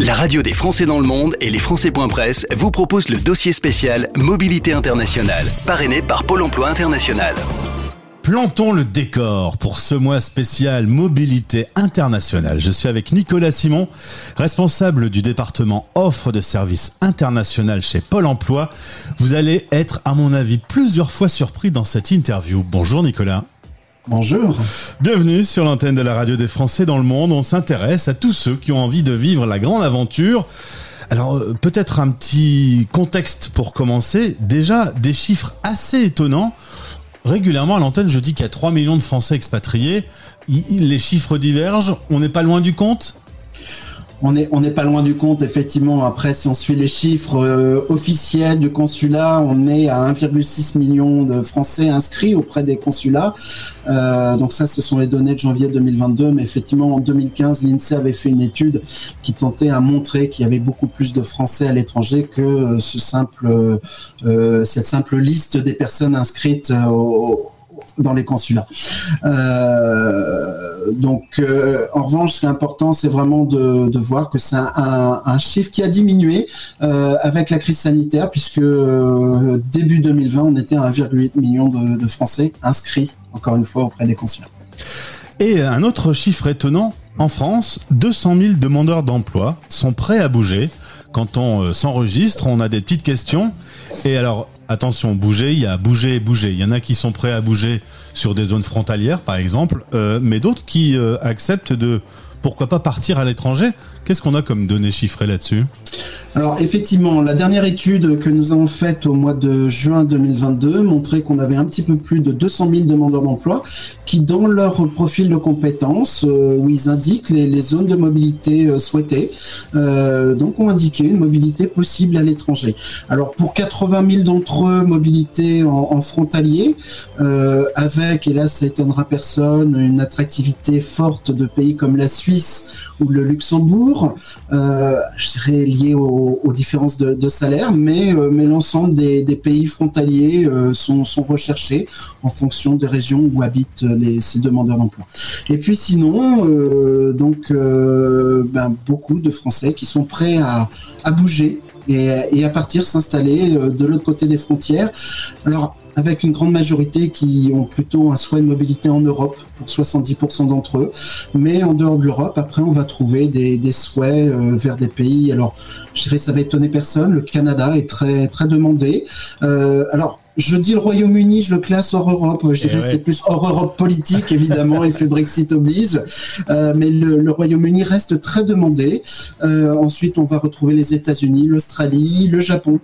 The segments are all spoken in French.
La radio des Français dans le monde et les Français.press vous proposent le dossier spécial Mobilité internationale, parrainé par Pôle emploi international. Plantons le décor pour ce mois spécial mobilité internationale. Je suis avec Nicolas Simon, responsable du département offre de services international chez Pôle emploi. Vous allez être, à mon avis, plusieurs fois surpris dans cette interview. Bonjour Nicolas. Bonjour. Bienvenue sur l'antenne de la radio des Français dans le monde. On s'intéresse à tous ceux qui ont envie de vivre la grande aventure. Alors euh, peut-être un petit contexte pour commencer. Déjà des chiffres assez étonnants. Régulièrement à l'antenne, je dis qu'il y a 3 millions de Français expatriés. Les chiffres divergent. On n'est pas loin du compte? On n'est pas loin du compte, effectivement. Après, si on suit les chiffres euh, officiels du consulat, on est à 1,6 million de Français inscrits auprès des consulats. Euh, donc ça, ce sont les données de janvier 2022. Mais effectivement, en 2015, l'INSEE avait fait une étude qui tentait à montrer qu'il y avait beaucoup plus de Français à l'étranger que euh, cette simple liste des personnes inscrites au dans les consulats. Euh, donc, euh, en revanche, ce qui est important, c'est vraiment de, voir que c'est un, chiffre qui a diminué euh, avec la crise sanitaire, puisque début 2020, on était à 1,8 million de, de Français inscrits, encore une fois, auprès des consulats. Et un autre chiffre étonnant, en France, 200 000 demandeurs d'emploi sont prêts à bouger. Quand on s'enregistre, on a des petites questions. Et alors, attention, bouger, il y a bouger et bouger. Il y en a qui sont prêts à bouger sur des zones frontalières, par exemple, euh, mais d'autres qui euh, acceptent de, pourquoi pas partir à l'étranger? Qu'est-ce qu'on a comme données chiffrées là-dessus? Alors effectivement, la dernière étude que nous avons faite au mois de juin 2022 montrait qu'on avait un petit peu plus de 200 000 demandeurs d'emploi qui, dans leur profil de compétences, euh, où ils indiquent les, zones de mobilité euh, souhaitées, euh, donc ont indiqué une mobilité possible à l'étranger. Alors pour 80 000 d'entre eux, mobilité en, frontalier, avec, et là ça étonnera personne, une attractivité forte de pays comme la Suisse ou le Luxembourg, je dirais lié au aux, différences de, salaire, mais, euh, mais l'ensemble des, pays frontaliers euh, sont, recherchés en fonction des régions où habitent les, ces demandeurs d'emploi. Et puis sinon, euh, donc ben, beaucoup de Français qui sont prêts à, à bouger et, et, à partir s'installer de l'autre côté des frontières. Alors avec une grande majorité qui ont plutôt un souhait de mobilité en Europe, pour 70% d'entre eux. Mais en dehors de l'Europe, après, on va trouver des, souhaits euh, vers des pays. Alors, je dirais, ça va étonner personne. Le Canada est très, très demandé. Euh, alors, je dis le Royaume-Uni, je le classe hors Europe. Je dirais eh c'est plus hors Europe politique, évidemment, et fait Brexit oblige. Euh, mais le, le Royaume-Uni reste très demandé. Euh, ensuite, on va retrouver les États-Unis, l'Australie, le Japon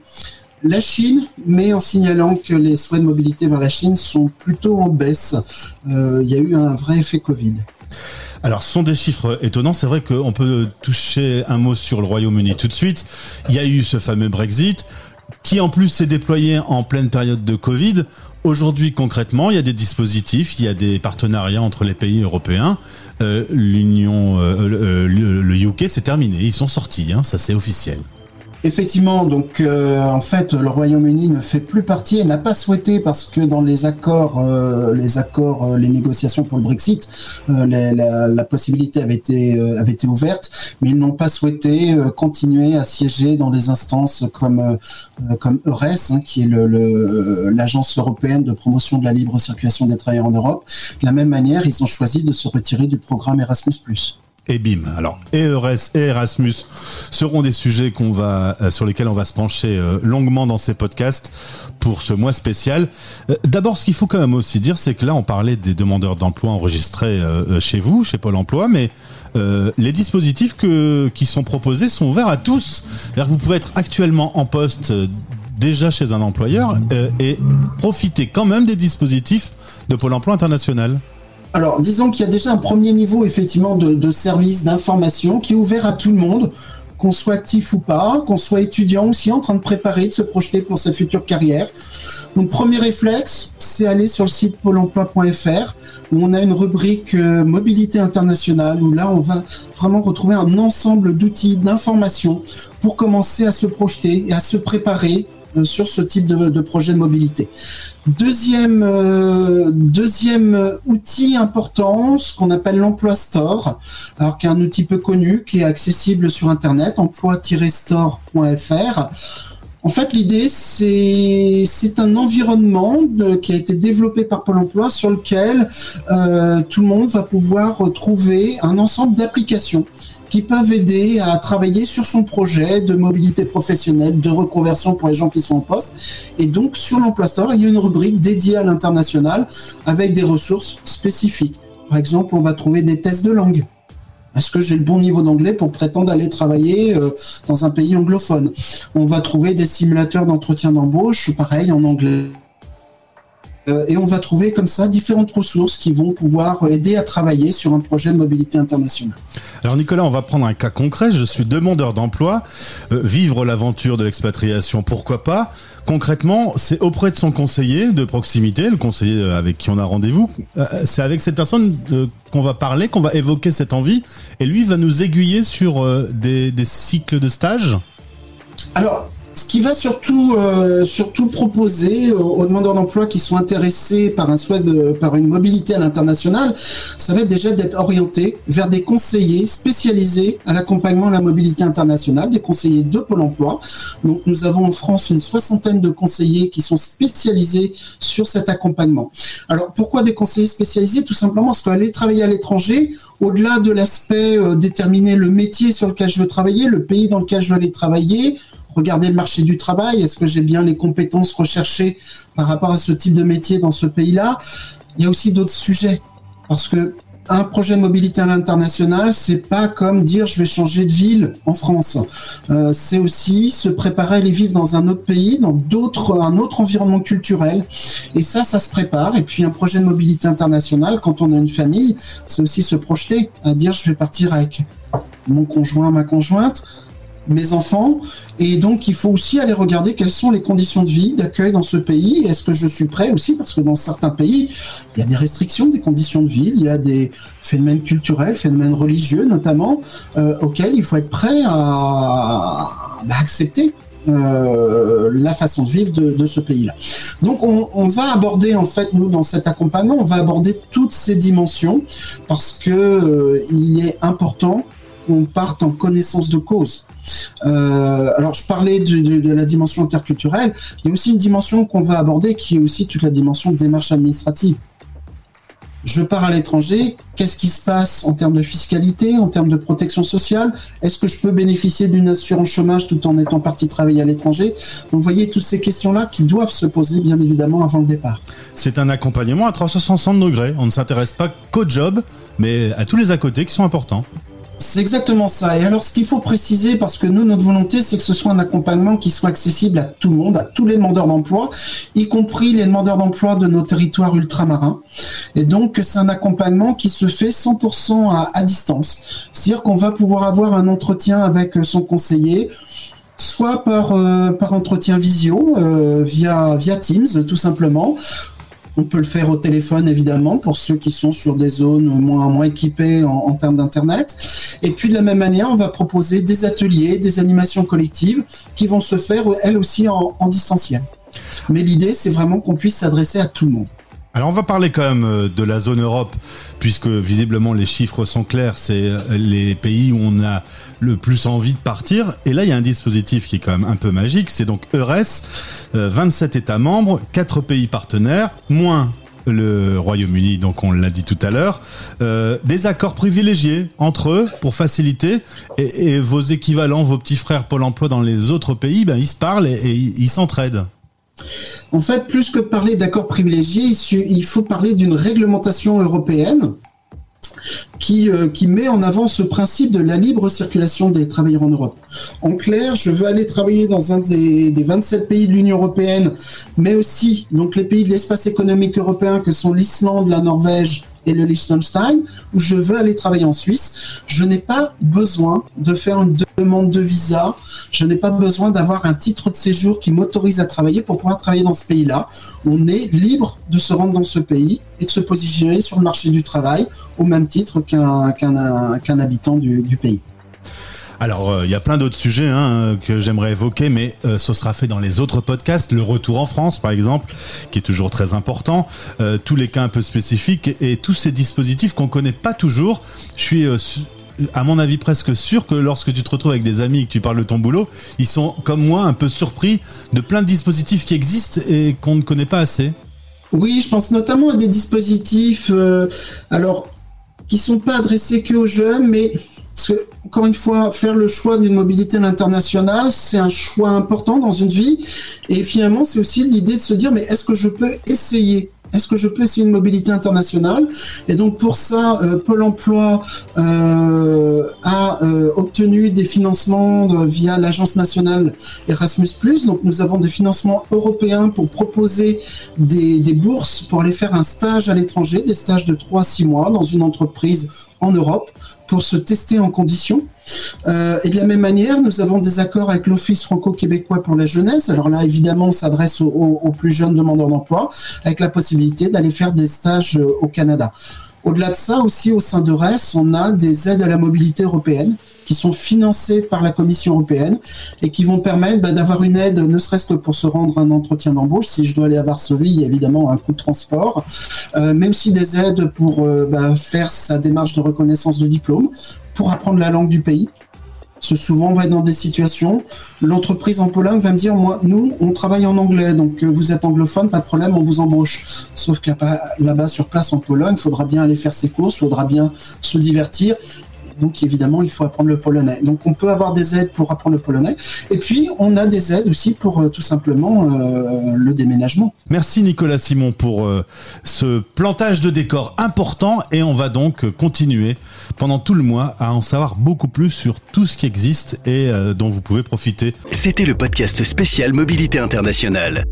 la Chine, mais en signalant que les souhaits de mobilité vers la Chine sont plutôt en baisse. Euh, il y a eu un vrai effet Covid. Alors, ce sont des chiffres étonnants. C'est vrai qu'on peut toucher un mot sur le Royaume-Uni tout de suite. Il y a eu ce fameux Brexit, qui en plus s'est déployé en pleine période de Covid. Aujourd'hui, concrètement, il y a des dispositifs, il y a des partenariats entre les pays européens. Euh, L'Union, euh, le, UK, c'est terminé. Ils sont sortis, hein, ça c'est officiel. Effectivement, donc euh, en fait, le Royaume-Uni ne fait plus partie et n'a pas souhaité parce que dans les accords, euh, les accords, euh, les négociations pour le Brexit, la, possibilité avait été ouverte, mais ils n'ont pas souhaité continuer à siéger dans des instances comme comme EURES, hein, qui est l'agence européenne de promotion de la libre circulation des travailleurs en Europe. De la même manière, ils ont choisi de se retirer du programme Erasmus+ et bim. Alors, ERS et Erasmus seront des sujets qu'on va, euh, sur lesquels on va se pencher euh, longuement dans ces podcasts pour ce mois spécial. Euh, d'abord, ce qu'il faut quand même aussi dire, c'est que là, on parlait des demandeurs d'emploi enregistrés chez vous, chez Pôle Emploi, mais les dispositifs qui sont proposés sont ouverts à tous. C'est-à-dire que vous pouvez être actuellement en poste déjà chez un employeur et profiter quand même des dispositifs de Pôle Emploi international. Alors, disons qu'il y a déjà un premier niveau, effectivement, de, service, d'information qui est ouvert à tout le monde, qu'on soit actif ou pas, qu'on soit étudiant aussi en train de préparer, de se projeter pour sa future carrière. Donc, premier réflexe, c'est aller sur le site pôle emploi.fr où on a une rubrique euh, mobilité internationale où là, on va vraiment retrouver un ensemble d'outils, d'informations pour commencer à se projeter et à se préparer sur ce type de, projet de mobilité. Deuxième, deuxième outil important, ce qu'on appelle l'emploi store, alors qui est un outil peu connu, qui est accessible sur Internet, emploi-store.fr. En fait, l'idée, c'est un environnement qui a été développé par Pôle Emploi sur lequel euh, tout le monde va pouvoir trouver un ensemble d'applications qui peuvent aider à travailler sur son projet de mobilité professionnelle, de reconversion pour les gens qui sont en poste. Et donc, sur l'Emploi Store, il y a une rubrique dédiée à l'international avec des ressources spécifiques. Par exemple, on va trouver des tests de langue. Est-ce que j'ai le bon niveau d'anglais pour prétendre aller travailler euh, dans un pays anglophone? On va trouver des simulateurs d'entretien d'embauche, pareil en anglais. Euh, et on va trouver comme ça différentes ressources qui vont pouvoir aider à travailler sur un projet de mobilité internationale. Alors Nicolas, on va prendre un cas concret. Je suis demandeur d'emploi. Euh, vivre l'aventure de l'expatriation, pourquoi pas? Concrètement, c'est auprès de son conseiller de proximité, le conseiller avec qui on a rendez-vous. Euh, c'est avec cette personne qu'on va parler, qu'on va évoquer cette envie. Et lui va nous aiguiller sur des, des cycles de stage? Alors, ce qui va surtout, euh, proposer aux, demandeurs d'emploi qui sont intéressés par une mobilité à l'international, ça va être déjà d'être orienté vers des conseillers spécialisés à l'accompagnement à la mobilité internationale, des conseillers de Pôle emploi. Donc nous avons en France une soixantaine de conseillers qui sont spécialisés sur cet accompagnement. Alors pourquoi des conseillers spécialisés? Tout simplement parce qu'aller travailler à l'étranger, au-delà de l'aspect euh, déterminer le métier sur lequel je veux travailler, le pays dans lequel je veux aller travailler, regarder le marché du travail, est-ce que j'ai bien les compétences recherchées par rapport à ce type de métier dans ce pays-là? Il y a aussi d'autres sujets. Parce que un projet de mobilité à l'international, c'est pas comme dire je vais changer de ville en France. Euh, c'est aussi se préparer à aller vivre dans un autre pays, dans un autre environnement culturel. Et ça, ça se prépare. Et puis un projet de mobilité internationale, quand on a une famille, c'est aussi se projeter à dire je vais partir avec mon conjoint, ma conjointe mes enfants. Et donc, il faut aussi aller regarder quelles sont les conditions de vie, d'accueil dans ce pays. Est-ce que je suis prêt aussi? Parce que dans certains pays, il y a des restrictions des conditions de vie, il y a des phénomènes culturels, phénomènes religieux notamment, euh, auxquels il faut être prêt à, accepter. Euh, la façon de vivre de, ce pays-là. Donc on, va aborder en fait nous dans cet accompagnement, on va aborder toutes ces dimensions parce que euh, il est important qu'on parte en connaissance de cause. Euh, alors, je parlais de, la dimension interculturelle. Il y a aussi une dimension qu'on va aborder qui est aussi toute la dimension de démarche administrative. Je pars à l'étranger, qu'est-ce qui se passe en termes de fiscalité, en termes de protection sociale? Est-ce que je peux bénéficier d'une assurance chômage tout en étant parti travailler à l'étranger? Donc vous voyez toutes ces questions-là qui doivent se poser bien évidemment avant le départ. C'est un accompagnement à 360 degrés. On ne s'intéresse pas qu'au job, mais à tous les à côté qui sont importants. C'est exactement ça. Et alors, ce qu'il faut préciser, parce que nous, notre volonté, c'est que ce soit un accompagnement qui soit accessible à tout le monde, à tous les demandeurs d'emploi, y compris les demandeurs d'emploi de nos territoires ultramarins. Et donc, c'est un accompagnement qui se fait 100% à, distance. C'est-à-dire qu'on va pouvoir avoir un entretien avec son conseiller, soit par, euh, entretien visio, euh, via Teams, tout simplement, on peut le faire au téléphone, évidemment, pour ceux qui sont sur des zones moins, moins équipées en, termes d'Internet. Et puis, de la même manière, on va proposer des ateliers, des animations collectives qui vont se faire, elles aussi, en, en distanciel. Mais l'idée, c'est vraiment qu'on puisse s'adresser à tout le monde. Alors on va parler quand même euh, de la zone Europe, puisque visiblement les chiffres sont clairs, c'est euh, les pays où on a le plus envie de partir. Et là, il y a un dispositif qui est quand même un peu magique, c'est donc EURES, 27 États membres, 4 pays partenaires, moins le Royaume-Uni, donc on l'a dit tout à l'heure, euh, des accords privilégiés entre eux pour faciliter et, vos équivalents, vos petits frères Pôle Emploi dans les autres pays, ben, ils se parlent et ils s'entraident. En fait, plus que de parler d'accords privilégiés, il faut parler d'une réglementation européenne qui, euh, qui met en avant ce principe de la libre circulation des travailleurs en Europe. En clair, je veux aller travailler dans un des, des 27 pays de l'Union européenne, mais aussi donc les pays de l'espace économique européen que sont l'Islande, la Norvège et le Liechtenstein, où je veux aller travailler en Suisse, je n'ai pas besoin de faire une demande de visa, je n'ai pas besoin d'avoir un titre de séjour qui m'autorise à travailler pour pouvoir travailler dans ce pays-là. On est libre de se rendre dans ce pays et de se positionner sur le marché du travail au même titre qu'un habitant du pays. Alors, il y a plein d'autres sujets hein, que j'aimerais évoquer, mais ce sera fait dans les autres podcasts. Le retour en France, par exemple, qui est toujours très important. tous les cas un peu spécifiques et, tous ces dispositifs qu'on connaît pas toujours. Je suis à mon avis presque sûr que lorsque tu te retrouves avec des amis et que tu parles de ton boulot, ils sont comme moi un peu surpris de plein de dispositifs qui existent et qu'on ne connaît pas assez. Oui, je pense notamment à des dispositifs, euh, alors qui sont pas adressés que aux jeunes, mais encore une fois, faire le choix d'une mobilité à l'international, c'est un choix important dans une vie. Et finalement, c'est aussi l'idée de se dire, mais est-ce que je peux essayer? Est-ce que je peux essayer une mobilité internationale? Et donc pour ça, euh, Pôle Emploi euh, a euh, obtenu des financements via l'agence nationale Erasmus+. Donc nous avons des financements européens pour proposer des, des bourses pour aller faire un stage à l'étranger, des stages de 3 à 6 mois dans une entreprise en Europe pour se tester en conditions. Euh, et de la même manière, nous avons des accords avec l'Office franco-québécois pour la jeunesse. Alors là, évidemment, on s'adresse aux, plus jeunes demandeurs d'emploi, avec la possibilité d'aller faire des stages euh, au Canada. Au-delà de ça, aussi au sein de RES, on a des aides à la mobilité européenne qui sont financées par la Commission européenne et qui vont permettre bah, d'avoir une aide, ne serait-ce que pour se rendre un entretien d'embauche. Si je dois aller à Varsovie, il y a évidemment un coût de transport, euh, mais aussi des aides pour euh, bah, faire sa démarche de reconnaissance de diplôme, pour apprendre la langue du pays. Parce souvent, on va être dans des situations, l'entreprise en Pologne va me dire, moi, nous, on travaille en anglais, donc euh, vous êtes anglophone, pas de problème, on vous embauche. Sauf qu'à là-bas, sur place en Pologne, il faudra bien aller faire ses courses, il faudra bien se divertir donc évidemment il faut apprendre le polonais. Donc on peut avoir des aides pour apprendre le polonais. Et puis on a des aides aussi pour euh, tout simplement euh, le déménagement. Merci Nicolas Simon pour euh, ce plantage de décor important et on va donc continuer pendant tout le mois à en savoir beaucoup plus sur tout ce qui existe et dont vous pouvez profiter. C'était le podcast spécial Mobilité internationale.